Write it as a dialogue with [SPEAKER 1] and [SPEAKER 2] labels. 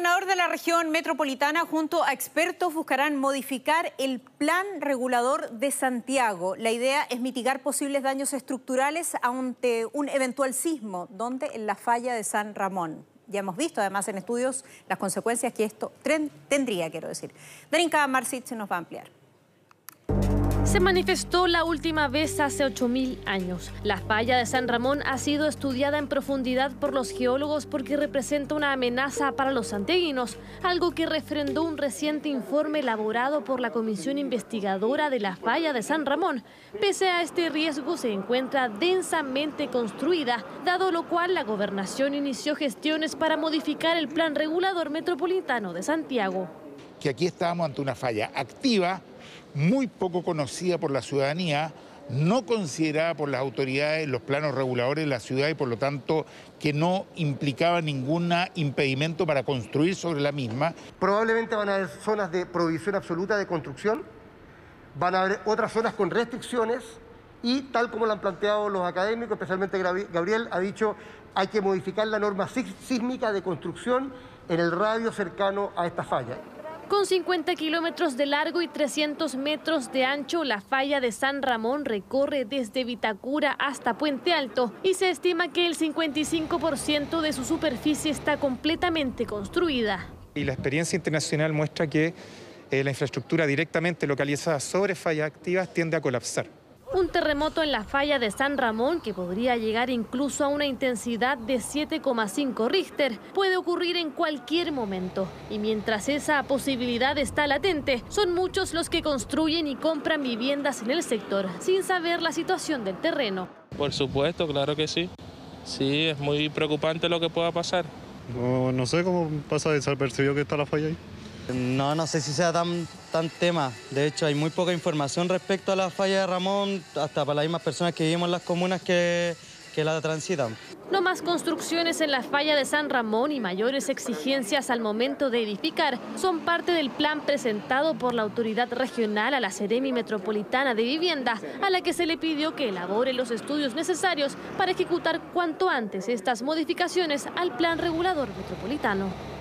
[SPEAKER 1] gobernador de la región metropolitana junto a expertos buscarán modificar el plan regulador de Santiago. La idea es mitigar posibles daños estructurales ante un eventual sismo, donde en la falla de San Ramón. Ya hemos visto además en estudios las consecuencias que esto tendría, quiero decir. Darinka Marcit nos va a ampliar.
[SPEAKER 2] Se manifestó la última vez hace 8.000 años. La falla de San Ramón ha sido estudiada en profundidad por los geólogos porque representa una amenaza para los santiaguinos, algo que refrendó un reciente informe elaborado por la Comisión Investigadora de la Falla de San Ramón. Pese a este riesgo, se encuentra densamente construida, dado lo cual la gobernación inició gestiones para modificar el plan regulador metropolitano de Santiago.
[SPEAKER 3] Que aquí estábamos ante una falla activa muy poco conocida por la ciudadanía, no considerada por las autoridades los planos reguladores de la ciudad y por lo tanto que no implicaba ningún impedimento para construir sobre la misma.
[SPEAKER 4] Probablemente van a haber zonas de prohibición absoluta de construcción, van a haber otras zonas con restricciones y tal como lo han planteado los académicos, especialmente Gabriel, ha dicho hay que modificar la norma sísmica de construcción en el radio cercano a esta falla.
[SPEAKER 2] Con 50 kilómetros de largo y 300 metros de ancho, la falla de San Ramón recorre desde Vitacura hasta Puente Alto y se estima que el 55% de su superficie está completamente construida.
[SPEAKER 5] Y la experiencia internacional muestra que eh, la infraestructura directamente localizada sobre fallas activas tiende a colapsar.
[SPEAKER 2] Un terremoto en la falla de San Ramón, que podría llegar incluso a una intensidad de 7,5 Richter, puede ocurrir en cualquier momento. Y mientras esa posibilidad está latente, son muchos los que construyen y compran viviendas en el sector, sin saber la situación del terreno.
[SPEAKER 6] Por supuesto, claro que sí. Sí, es muy preocupante lo que pueda pasar.
[SPEAKER 7] No, no sé cómo pasa desapercibido que está la falla ahí.
[SPEAKER 8] No, no sé si sea tan, tan tema. De hecho, hay muy poca información respecto a la falla de Ramón, hasta para las mismas personas que vivimos en las comunas que, que la transitan.
[SPEAKER 2] No más construcciones en la falla de San Ramón y mayores exigencias al momento de edificar son parte del plan presentado por la autoridad regional a la Seremi Metropolitana de Vivienda, a la que se le pidió que elabore los estudios necesarios para ejecutar cuanto antes estas modificaciones al plan regulador metropolitano.